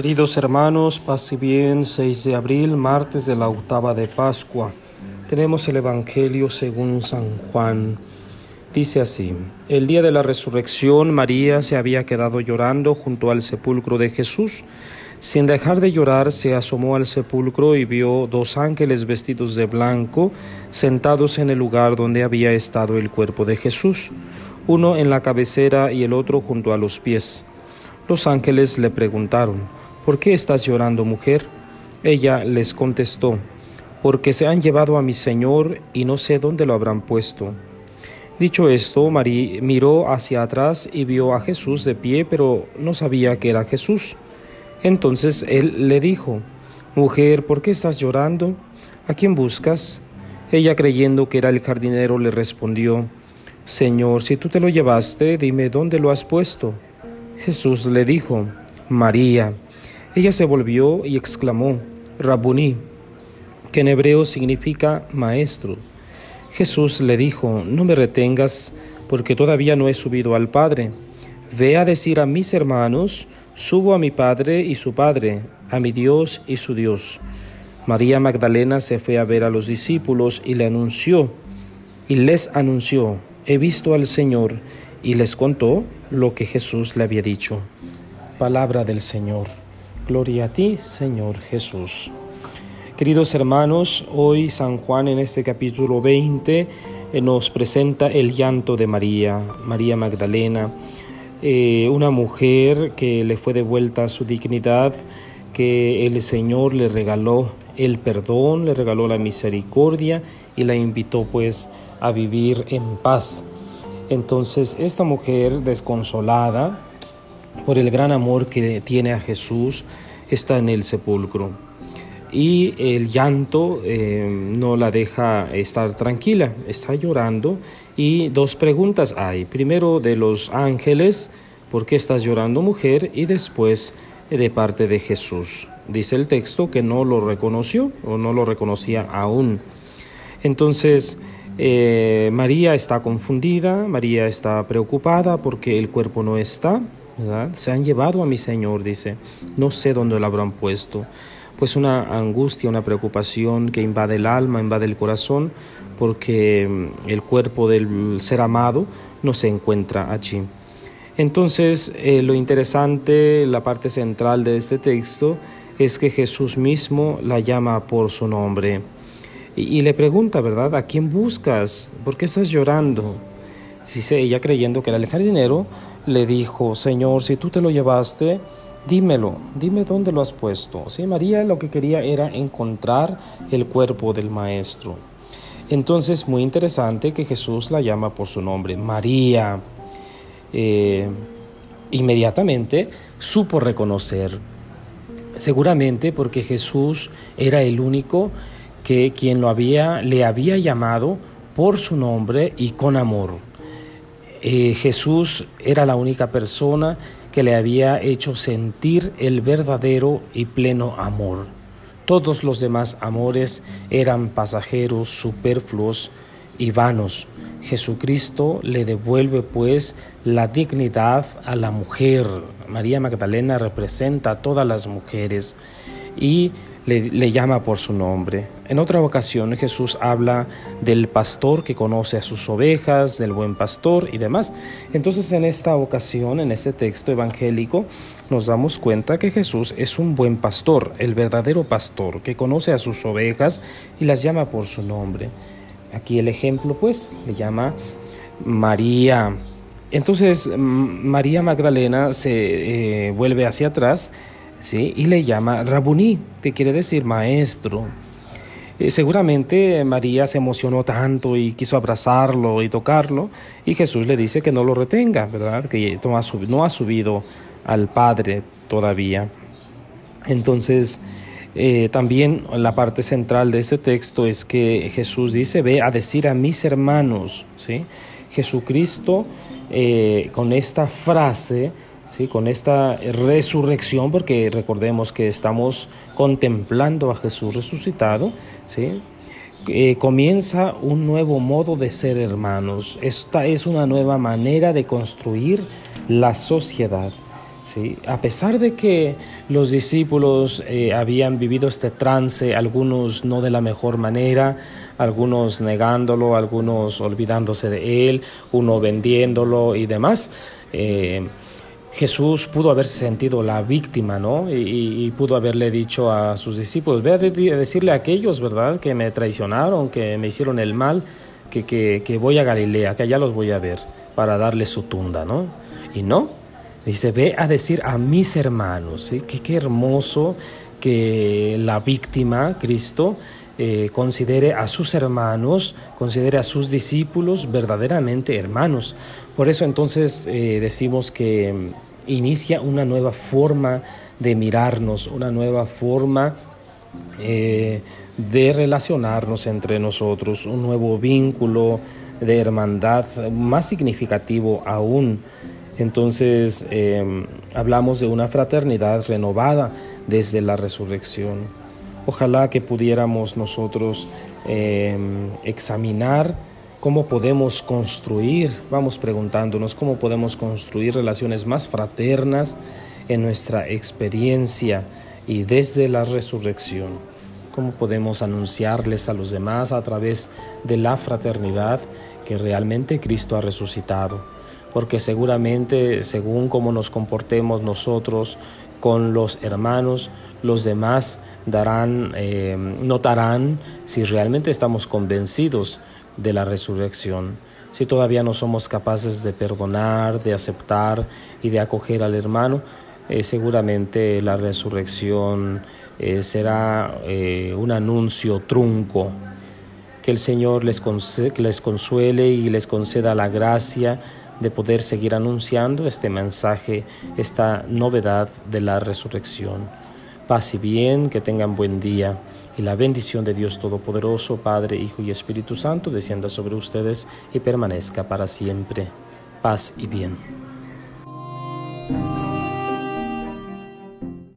Queridos hermanos, paz y bien, 6 de abril, martes de la octava de Pascua. Tenemos el Evangelio según San Juan. Dice así, el día de la resurrección María se había quedado llorando junto al sepulcro de Jesús. Sin dejar de llorar, se asomó al sepulcro y vio dos ángeles vestidos de blanco sentados en el lugar donde había estado el cuerpo de Jesús, uno en la cabecera y el otro junto a los pies. Los ángeles le preguntaron, ¿Por qué estás llorando, mujer? Ella les contestó, Porque se han llevado a mi Señor y no sé dónde lo habrán puesto. Dicho esto, María miró hacia atrás y vio a Jesús de pie, pero no sabía que era Jesús. Entonces él le dijo, Mujer, ¿por qué estás llorando? ¿A quién buscas? Ella creyendo que era el jardinero le respondió, Señor, si tú te lo llevaste, dime dónde lo has puesto. Jesús le dijo, María. Ella se volvió y exclamó, Rabuní, que en hebreo significa maestro. Jesús le dijo, no me retengas, porque todavía no he subido al Padre. Ve a decir a mis hermanos, subo a mi Padre y su Padre, a mi Dios y su Dios. María Magdalena se fue a ver a los discípulos y le anunció, y les anunció, he visto al Señor, y les contó lo que Jesús le había dicho. Palabra del Señor. Gloria a ti, Señor Jesús. Queridos hermanos, hoy San Juan en este capítulo 20 eh, nos presenta el llanto de María, María Magdalena, eh, una mujer que le fue devuelta su dignidad, que el Señor le regaló el perdón, le regaló la misericordia y la invitó pues a vivir en paz. Entonces esta mujer desconsolada, por el gran amor que tiene a Jesús, está en el sepulcro. Y el llanto eh, no la deja estar tranquila, está llorando. Y dos preguntas hay. Primero de los ángeles, ¿por qué estás llorando mujer? Y después de parte de Jesús. Dice el texto que no lo reconoció o no lo reconocía aún. Entonces, eh, María está confundida, María está preocupada porque el cuerpo no está, se han llevado a mi Señor, dice, no sé dónde lo habrán puesto. Pues una angustia, una preocupación que invade el alma, invade el corazón, porque mm, el cuerpo del ser amado no se encuentra allí. Entonces, eh, lo interesante, la parte central de este texto, es que Jesús mismo la llama por su nombre. Y, y le pregunta, ¿verdad? ¿A quién buscas? ¿Por qué estás llorando? Dice ella creyendo que era el jardinero, le dijo, Señor, si tú te lo llevaste, dímelo, dime dónde lo has puesto. ¿Sí? María lo que quería era encontrar el cuerpo del Maestro. Entonces, muy interesante que Jesús la llama por su nombre, María. Eh, inmediatamente supo reconocer, seguramente porque Jesús era el único que quien lo había, le había llamado por su nombre y con amor. Eh, Jesús era la única persona que le había hecho sentir el verdadero y pleno amor. Todos los demás amores eran pasajeros, superfluos y vanos. Jesucristo le devuelve pues la dignidad a la mujer. María Magdalena representa a todas las mujeres y le, llama por su nombre. En otra ocasión Jesús habla del pastor que conoce a sus ovejas, del buen pastor y demás. Entonces en esta ocasión, en este texto evangélico, nos damos cuenta que Jesús es un buen pastor, el verdadero pastor, que conoce a sus ovejas y las llama por su nombre. Aquí el ejemplo pues le llama María. Entonces María Magdalena se eh, vuelve hacia atrás ¿sí? y le llama Rabuní, que quiere decir maestro. Eh, seguramente María se emocionó tanto y quiso abrazarlo y tocarlo, y Jesús le dice que no lo retenga, ¿verdad? Que no ha, subido, al Padre todavía. Entonces, eh, también la parte central de este texto es que Jesús dice, ve a decir a mis hermanos, ¿sí? Jesucristo eh, con esta frase ¿sí? con esta resurrección, porque recordemos que estamos contemplando a Jesús resucitado, ¿sí? Eh, comienza un nuevo modo de ser hermanos. Esta es una nueva manera de construir la sociedad. ¿sí? A pesar de que los discípulos eh, habían vivido este trance, algunos no de la mejor manera, algunos negándolo, algunos olvidándose de él, uno vendiéndolo y demás, eh, Jesús pudo haber sentido la víctima, ¿no? Y, pudo haberle dicho a sus discípulos, ve a, decirle a aquellos, ¿verdad?, que me traicionaron, que me hicieron el mal, que, que, voy a Galilea, que allá los voy a ver, para darles su tunda, ¿no? Y no, dice, ve a decir a mis hermanos, ¿sí? Que qué hermoso que la víctima, Cristo, eh, considere a sus hermanos, considere a sus discípulos verdaderamente hermanos. Por eso entonces eh, decimos que mm, inicia una nueva forma de mirarnos, una nueva forma eh, de relacionarnos entre nosotros, un nuevo vínculo de hermandad más significativo aún. Entonces hablamos de una fraternidad renovada desde la resurrección. Ojalá que pudiéramos nosotros em, examinar cómo podemos construir, vamos preguntándonos cómo podemos construir relaciones más fraternas en nuestra experiencia y desde la resurrección. Cómo podemos anunciarles a los demás a través de la fraternidad que realmente Cristo ha resucitado. Porque seguramente según cómo nos comportemos nosotros con los hermanos, los demás darán, eh, notarán si realmente estamos convencidos de la resurrección, si todavía no somos capaces de perdonar, de aceptar y de acoger al hermano, eh, seguramente la resurrección eh, será un anuncio trunco. Que el Señor les, les consuele y les conceda la gracia de poder seguir anunciando este mensaje, esta novedad de la resurrección. Paz y bien, que tengan buen día y la bendición de Dios Todopoderoso, Padre, Hijo y Espíritu Santo, descienda sobre ustedes y permanezca para siempre. Paz y bien.